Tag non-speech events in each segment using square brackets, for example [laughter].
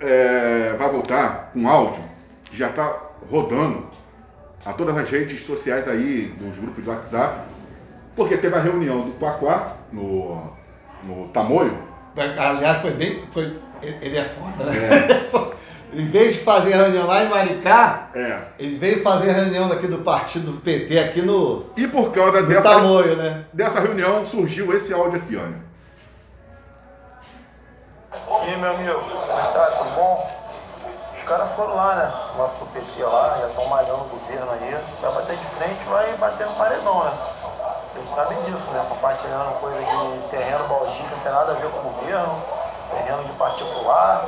é, vai voltar com áudio, que já está rodando a todas as redes sociais aí, nos grupos de WhatsApp, porque teve a reunião do Quaquá no, no Tamoio. Aliás, foi bem. Foi, ele é foda, né? É. [laughs] em vez de fazer reunião lá em Maricá, É. ele veio fazer reunião daqui do partido do PT aqui no, E por causa dessa, Tamoio, né? dessa reunião surgiu esse áudio aqui, olha. E meu amigo, é que tá? Tudo bom? Os caras foram lá, né? Nosso do PT lá, já estão malhando o governo aí. Vai bater de frente, vai bater no paredão, né? Eles sabem disso, né? Compartilhando coisa de terreno baldio que não tem nada a ver com o governo, terreno de particular.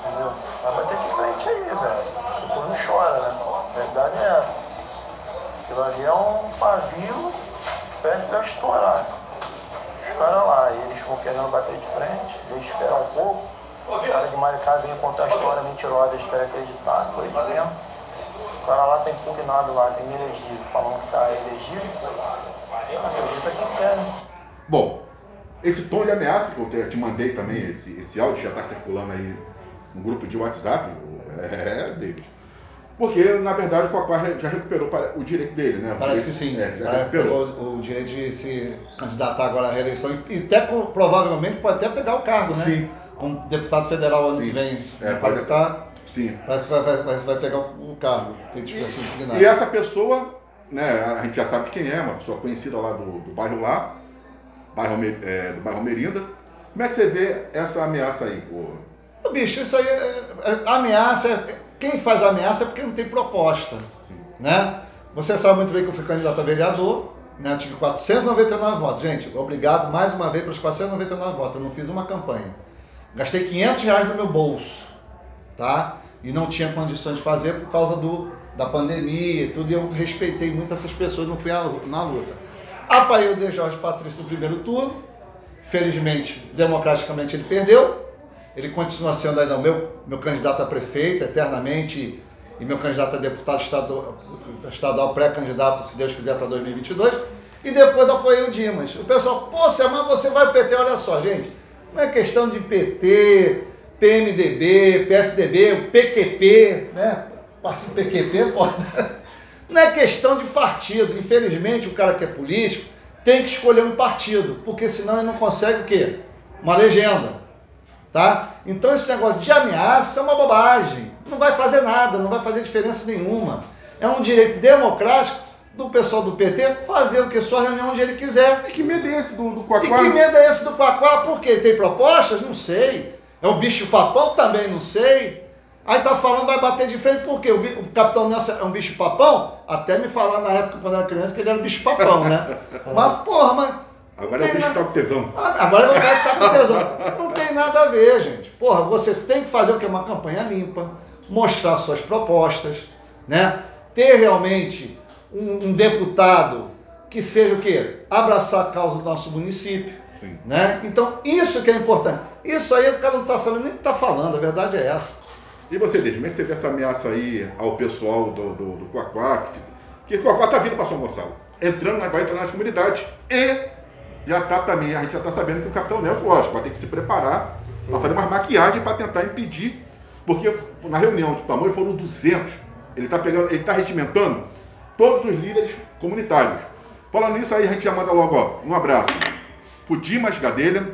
Entendeu? Vai bater de frente aí, velho. Depois não chora, né? A verdade é essa. Aquilo ali é um pavio perto de estourar os caras lá, eles vão querendo bater de frente, deixa esperar um pouco. O cara de Maricá vem contar história mentirosa, querem acreditar, foi isso mesmo. O cara lá tá impugnado lá, tem elegido, falando que tá elegido. Acredita quem quer, né? Bom, esse tom de ameaça que eu te, mandei também, esse, esse áudio já está circulando aí no grupo de WhatsApp, é. Porque, na verdade, o Quaquá já recuperou o direito dele, né? Parece que sim. É, já recuperou. o, o direito de se candidatar agora à reeleição e até pro- provavelmente pode até pegar o cargo, né? Sim. Um deputado federal ano Sim. que vem. É, pode estar. Sim. Parece que vai, vai, vai, vai pegar o cargo, que tivesse indignado. E essa pessoa, né, a gente já sabe quem é, uma pessoa conhecida lá do, do bairro lá, bairro, é, do bairro Merinda. Como é que você vê essa ameaça aí, pô? Bicho, isso aí é, é- ameaça. Quem faz ameaça é porque não tem proposta. Né? Você sabe muito bem que eu fui candidato a vereador, né? Eu tive 499 votos. Gente, obrigado mais uma vez pelos 499 votos. Eu não fiz uma campanha. Gastei 500 reais do meu bolso, tá? E não tinha condições de fazer por causa do, da pandemia e tudo. E eu respeitei muito essas pessoas, não fui na luta. Apoiei o De Jorge Patrício no primeiro turno. Felizmente, democraticamente, ele perdeu. Ele continua sendo ainda o meu, meu candidato a prefeito eternamente e meu candidato a deputado estadual, estadual pré-candidato, se Deus quiser, para 2022. E depois apoiei o Dimas. O pessoal, pô, Semana você vai PT, olha só, gente. Não é questão de PT, PMDB, PSDB, PQP, né? Partido PQP é foda. [laughs] Não é questão de partido. Infelizmente, o cara que é político tem que escolher um partido, porque senão ele não consegue o quê? Uma legenda. Tá? Então esse negócio de ameaça é uma bobagem. Não vai fazer nada, não vai fazer diferença nenhuma. É um direito democrático do pessoal do PT fazer o que sua reunião onde ele quiser. E que medo é esse do, do E Quaquá? que medo é esse do Paquá? Por quê? Tem propostas? Não sei. É o bicho papão? Também não sei. Aí tá falando, vai bater de frente, por quê? O, o Capitão Nelson é um bicho papão? Até me falaram na época, quando eu era criança, que ele era um bicho papão, né? [laughs] mas, porra, mas... Agora é o tem bicho que nada- tá com tesão. Ah, Agora é o cara que tá com tesão. Não tem nada a ver, gente. Porra, você tem que fazer o que? Uma campanha limpa, mostrar suas propostas, né? Ter realmente um, um deputado que seja o quê? Abraçar a causa do nosso município. Sim. Né? Então, isso que é importante. Isso aí o cara não está sabendo nem o que está falando, a verdade é essa. E você, Deide, como é que você vê essa ameaça aí ao pessoal do, do, do Quaquá? Que, que o Quaquá tá vindo para São Gonçalo, entrando, vai entrar nas comunidades. E já tá também, a gente já tá sabendo que o Capitão Nelson, lógico, vai ter que se preparar para fazer umas maquiagens para tentar impedir. Porque na reunião de tamanho foram 200. Ele tá pegando, ele tá regimentando todos os líderes comunitários. Falando nisso, aí a gente já manda logo, ó, um abraço pro Dimas Gadelha.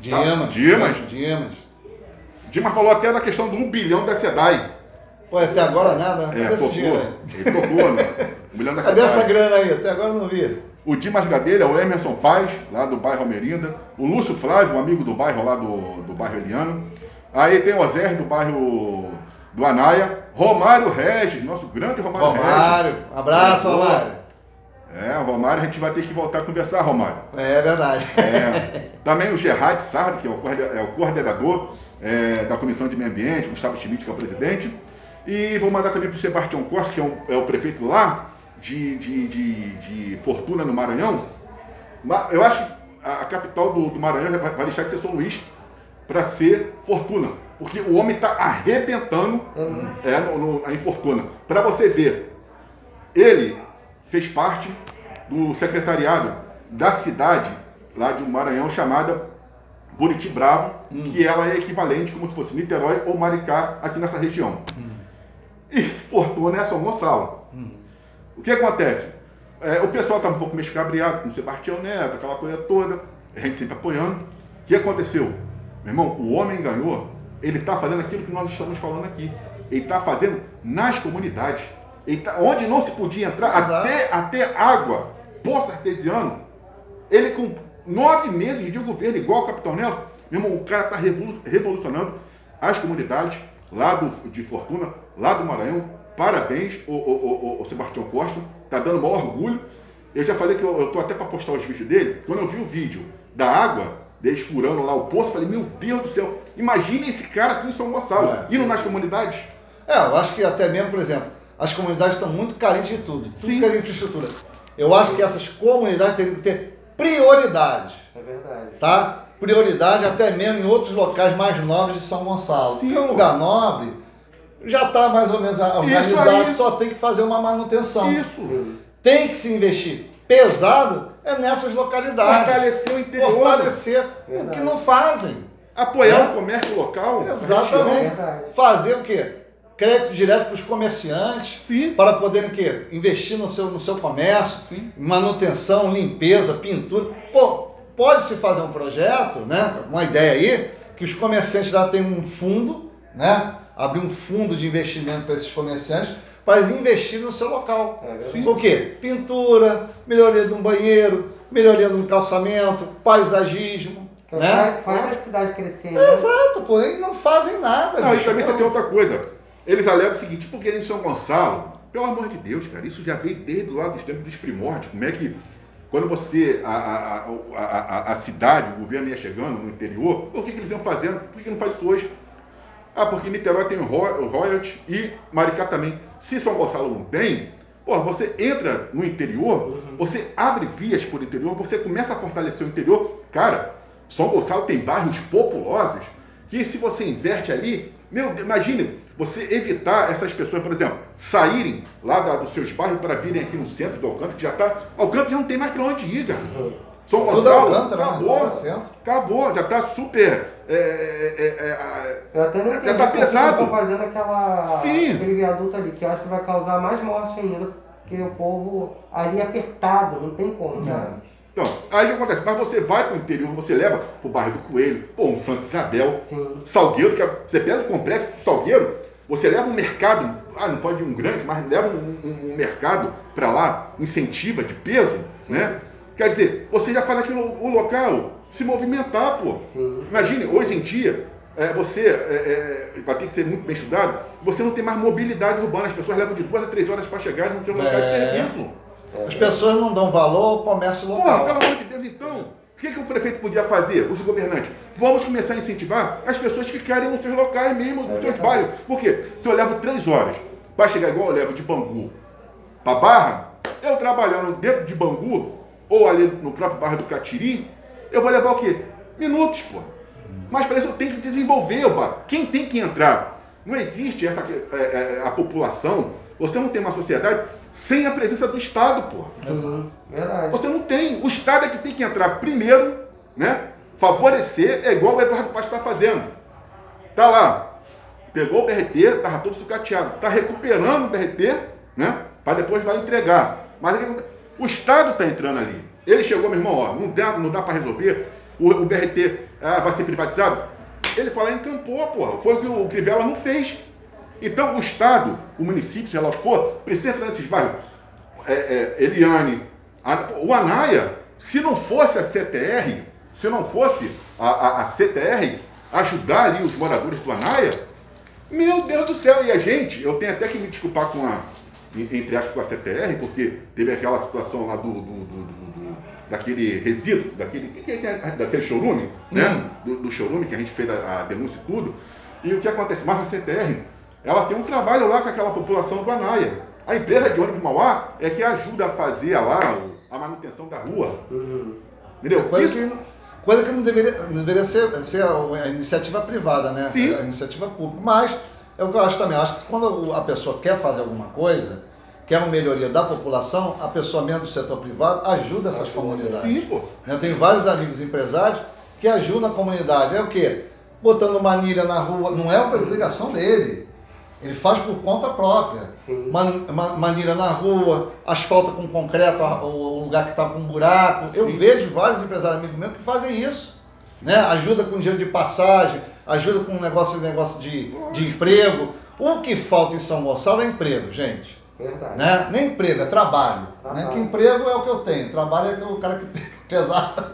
Dimas. Dimas? Dimas. Dimas falou até da questão do 1 bilhão da SEDAI. Pô, até agora nada, né? É, tocou. Ele tocou, né? [laughs] Um milhão da Cadê essa grana aí? Até agora eu não vi. O Dimas Gadelha, o Emerson Paz, lá do bairro Almerinda. O Lúcio Flávio, um amigo do bairro lá do, do bairro Eliano. Aí tem o Ozer do bairro do Anaia. Romário Regis, nosso grande Romário, Romário. Abraço, Regis. Romário. É, Romário, a gente vai ter que voltar a conversar, Romário. É verdade. É, também o Gerard Sardo, que é o, é o coordenador é, da Comissão de Meio Ambiente, Gustavo Schmidt, que é o presidente. E vou mandar também para o Sebastião Costa, que é o, é o prefeito lá de, de, de, de Fortuna, no Maranhão. Ma- Eu acho que a, a capital do, do Maranhão vai, deixar de ser São Luís para ser Fortuna. Porque o homem está arrebentando é, no, no- em Fortuna. Para você ver, ele fez parte do secretariado da cidade lá de Maranhão chamada Buriti Bravo, que ela é equivalente como se fosse Niterói ou Maricá aqui nessa região. E Fortuna é São Gonçalo. O que acontece? É, o pessoal estava um pouco meio escabriado com o Sebastião Neto, aquela coisa toda, a gente sempre apoiando. O que aconteceu? Meu irmão, o homem ganhou, ele está fazendo aquilo que nós estamos falando aqui. Ele está fazendo nas comunidades. Tá, onde não se podia entrar, até, até água, poço artesiano, ele com nove meses de governo, igual o Capitão Nelson, meu irmão, o cara está revolucionando as comunidades lá do, de Fortuna, lá do Maranhão. Parabéns, o, o, o, o Sebastião Costa, tá dando maior orgulho. Eu já falei que eu, eu tô até para postar os vídeos dele. Quando eu vi o vídeo da água, deles furando lá o poço, eu falei, meu Deus do céu, imagine esse cara aqui em São Gonçalo, É. indo nas comunidades. É, eu acho que até mesmo, por exemplo, as comunidades estão muito carentes de tudo. Tudo Sim. que é infraestrutura. Eu acho que essas comunidades teriam que ter prioridade. É verdade. tá? Prioridade até mesmo em outros locais mais nobres de São Gonçalo. Sim, Porque é um lugar nobre, já está mais ou menos organizado, aí. só tem que fazer uma manutenção. Isso. Tem que se investir pesado é nessas localidades. Fortalecer o interior. Fortalecer o que não fazem. Apoiar Né? o comércio local. Exatamente. Verdade. Fazer o quê? Crédito direto para os comerciantes. Sim. Para poderem o quê? Investir no seu, no seu comércio, Sim. manutenção, limpeza, pintura. Pô, pode-se fazer um projeto, né? Uma ideia aí, que os comerciantes lá têm um fundo, né? Abrir um fundo de investimento para esses comerciantes para eles investirem no seu local. É. O quê? Pintura, melhoria de um banheiro, melhoria de um calçamento, paisagismo, Então, né? faz, a cidade crescer, né? Exato, pô, eles não fazem nada. Não, e também você tem outra coisa. Eles alegam o seguinte, porque em São Gonçalo, pelo amor de Deus, cara, isso já veio desde lá dos tempos dos primórdios. Como é que, quando você, a, a, a, a, a cidade, o governo ia chegando no interior, o que, que eles iam fazendo? Por que, que não faz isso hoje? Ah, porque Niterói tem o Roy- o Royalty e Maricá também. Se São Gonçalo não tem, pô, você entra no interior, você abre vias por interior, você começa a fortalecer o interior. Cara, São Gonçalo tem bairros populosos que se você inverte ali, meu imagine você evitar essas pessoas, por exemplo, saírem lá da- dos seus bairros para virem aqui no centro do Alcântara, que já está. Alcântara já não tem mais para onde ir, cara. São Gonçalo, Alcântara, né? acabou. Centro. Acabou, já está super. é, é, é, Eu até não Já entendi tá pesado. estão fazendo aquela, Sim. aquele viaduto ali, que eu acho que vai causar mais morte ainda, porque o povo ali é apertado, não tem como, né? Então, aí o que acontece? Mas você vai para o interior, você leva para o bairro do Coelho, pô, um Santa Isabel, Sim. Salgueiro, que é- você pega o complexo do Salgueiro, você leva um mercado, ah, não pode ir um grande, mas leva um, um- um mercado para lá, incentiva de peso, né? Quer dizer, você já faz aquilo, o local se movimentar, pô. Sim. Imagine, hoje em dia, é, você é, é, vai ter que ser muito bem estudado, você não tem mais mobilidade urbana, as pessoas levam de duas a três horas para chegar no seu local de É. serviço. As pessoas não dão valor ao comércio Porra, local. pelo amor de Deus, então, o que, que o prefeito podia fazer, os governantes? Vamos começar a incentivar as pessoas ficarem nos seus locais mesmo, nos seus bairros. Por quê? Se eu levo três horas para chegar igual eu levo de Bangu para Barra, eu trabalhando dentro de Bangu, ou ali no próprio bairro do Catiri, eu vou levar o quê? Minutos, pô. Mas para isso eu tenho que desenvolver, opa. Quem tem que entrar? Não existe essa é, é, a população. Você não tem uma sociedade sem a presença do Estado, pô. Verdade. Você não tem. O Estado é que tem que entrar primeiro, né? Favorecer, é igual o Eduardo Paes está fazendo. Tá lá, pegou o BRT, tava todo sucateado. Tá recuperando o BRT, né? Para depois vai entregar. Mas o Estado está entrando ali. Ele chegou, meu irmão, ó, não dá, não dá para resolver. O, o BRT ah, vai ser privatizado. Ele falou, encampou, porra. Foi o que o Crivella não fez. Então, o Estado, o município, se ela for, precisa entrar nesses bairros. É, é, Eliane, a- o Anaia, se não fosse a CTR, se não fosse a, a- a CTR ajudar ali os moradores do Anaia, meu Deus do céu, e a gente, eu tenho até que me desculpar com a, entre aspas, com a CTR, porque teve aquela situação lá do, do- do- do- do- daquele resíduo, daquele, que que é, daquele showroom, né? Do, do showroom que a gente fez a, a denúncia e tudo. E o que acontece? Mas a CTR, ela tem um trabalho lá com aquela população do Anaia. A empresa de ônibus Mauá é que ajuda a fazer lá a manutenção da rua. Entendeu? Coisa Isso- que, coisa que não deveria, deveria ser, ser a iniciativa privada, né? Sim. A iniciativa pública. Mas é o que eu acho também. Eu acho que quando a pessoa quer fazer alguma coisa, quer uma melhoria da população, a pessoa mesmo do setor privado ajuda essas comunidades. Sim, pô. Eu tenho vários amigos empresários que ajuda a comunidade. É o quê? Botando manilha na rua, não é obrigação dele. Ele faz por conta própria. Man, man- manilha na rua, asfalta com concreto o lugar que está com buraco. Eu vejo vários empresários amigos meus que fazem isso. Né? Ajuda com dinheiro de passagem, ajuda com negócio, negócio de, de emprego. O que falta em São Gonçalo é emprego, gente. Verdade. Né? Nem emprego, é trabalho. Trabalho. Né? Que emprego é o que eu tenho, trabalho é o cara que pega [laughs] pesado.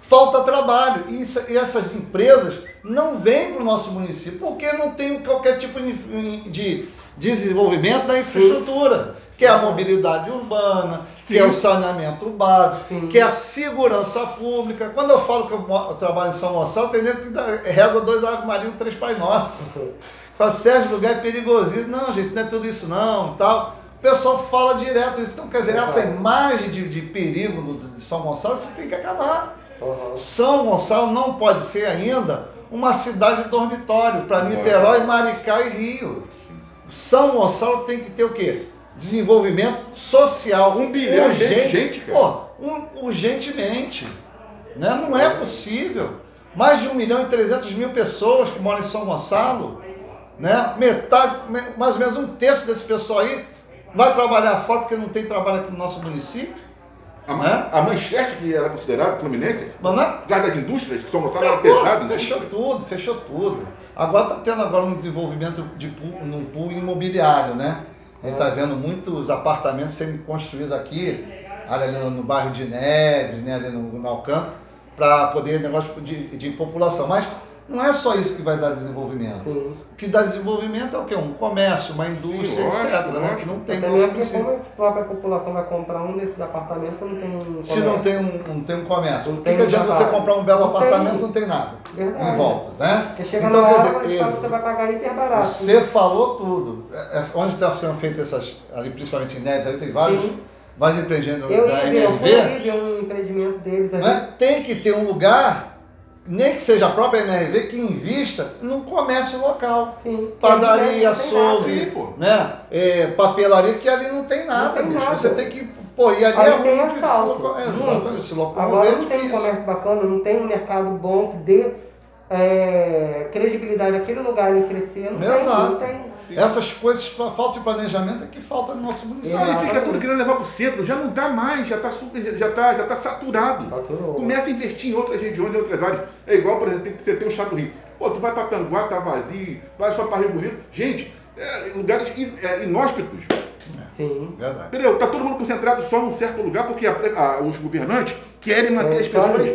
Falta trabalho. E, isso- e essas empresas não vêm para o nosso município porque não tem qualquer tipo de, de desenvolvimento da infraestrutura, que é a mobilidade urbana, que é o saneamento básico, Sim. que é a segurança pública. Quando eu falo que eu, eu trabalho em São Gonçalo, tem gente que dá- reza dois Ave Maria, três Pai Nosso. [laughs] Fala, Sérgio, lugar é perigosíssimo. Não, gente, não é tudo isso não, tal. O pessoal fala direto isso. Então, quer dizer, essa imagem de, de perigo do- de São Gonçalo, isso tem que acabar. Uhum. São Gonçalo não pode ser ainda uma cidade dormitório para Niterói, Maricá e Rio. São Gonçalo tem que ter o quê? Desenvolvimento social. Um bilhão de gente, cara. Pô, urgentemente. Né? Não é possível. Mais de 1 milhão e 300 mil pessoas que moram em São Gonçalo. Né? Metade, me- mais ou menos um terço desse pessoal aí vai trabalhar fora porque não tem trabalho aqui no nosso município. A, ma- a manchete que era considerada Fluminense, Não é? por causa das indústrias, que São Gonçalo era pesado. né? Fechou tudo, fechou tudo. Agora está tendo agora um desenvolvimento de pool, num pool imobiliário, né? A gente está vendo muitos apartamentos sendo construídos aqui, ali no, no bairro de Neves, né? ali no, no Alcântara, para poder negócio de, de população. Mas não é só isso que vai dar desenvolvimento. Sim. O que dá desenvolvimento é o quê? Um comércio, uma indústria, lógico, etc. Né? Que não tem Até mesmo nosso porque como a própria população vai comprar um desses apartamentos, você não tem um Se não tem um, não tem um comércio, o que, que adianta você comprar um belo Não tem. apartamento não tem nada Verdade. em volta, né? Porque chega então, na quer hora, dizer, então ex- você vai pagar hiper barato. Você falou tudo. É- é- Onde está sendo feitas essas, ali principalmente em Neves, ali tem vários, Sim. vários empreendimentos Eu da eu MRV. ver um empreendimento deles ali. Né? Tem que ter um lugar, nem que seja a própria MRV, que invista no comércio local. Sim. Padaria, não açougue, né? É, papelaria, que ali não tem nada, tem bicho. nada. Você tem que. Pô, e ali Ali é ruim de se é. Exatamente, se locomover Agora é não tem um comércio bacana, não tem um mercado bom que dê é, credibilidade àquele lugar em crescer. Não tem, Exato. não tem. Essas coisas, falta de planejamento, é que falta no nosso município. Aí fica tudo querendo levar pro centro, já não dá mais, já está super, já tá, já tá saturado. Saturou. Começa a investir em outras regiões, em outras áreas. É igual, por exemplo, tem que você tem o Chá do Rio. Pô, tu vai pra Tanguá, tá vazio, vai só pra Rio Bonito. Gente, é, lugares é, inóspitos. Sim. Verdade. Entendeu? Tá todo mundo concentrado só num certo lugar porque a- a- os governantes querem manter É, as pessoas.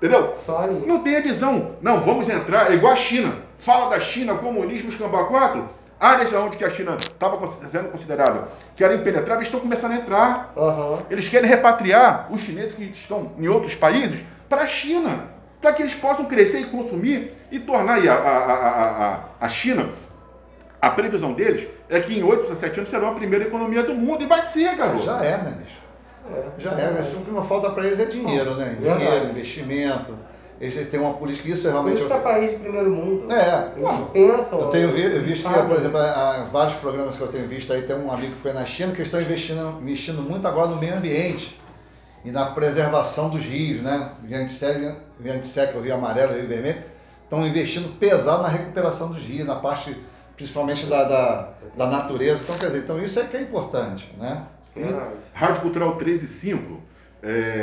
Entendeu? Só ali. Não tem a visão. Não, vamos entrar. É igual a China. Fala da China, comunismo, escambau 4. Áreas onde que a China estava sendo considerada que era impenetrável, estão começando a entrar. Aham. Eles querem repatriar os chineses que estão em outros países para a China, para que eles possam crescer e consumir e tornar aí a, a, a, a, a China. A previsão deles é que em 8 a 7 anos serão a primeira economia do mundo e vai ser, garoto. Já é, né, bicho? Já é, mas o que não falta para eles é dinheiro, né? Verdade. Dinheiro, investimento. Eles têm uma política, isso é realmente. isso que é país de primeiro mundo. É. Eles pensam. Eu tenho vi- eu visto que, sabe? por exemplo, há vários programas que eu tenho visto aí, tem um amigo que foi na China que estão investindo, investindo muito agora no meio ambiente e na preservação dos rios, né? Viantsec, Viantsec, o Rio Amarelo, o Rio Vermelho, estão investindo pesado na recuperação dos rios, na parte principalmente da, da, da natureza. Então, quer dizer, então isso é que é importante, né? Sim. Rádio Cultural 13 e 5. É,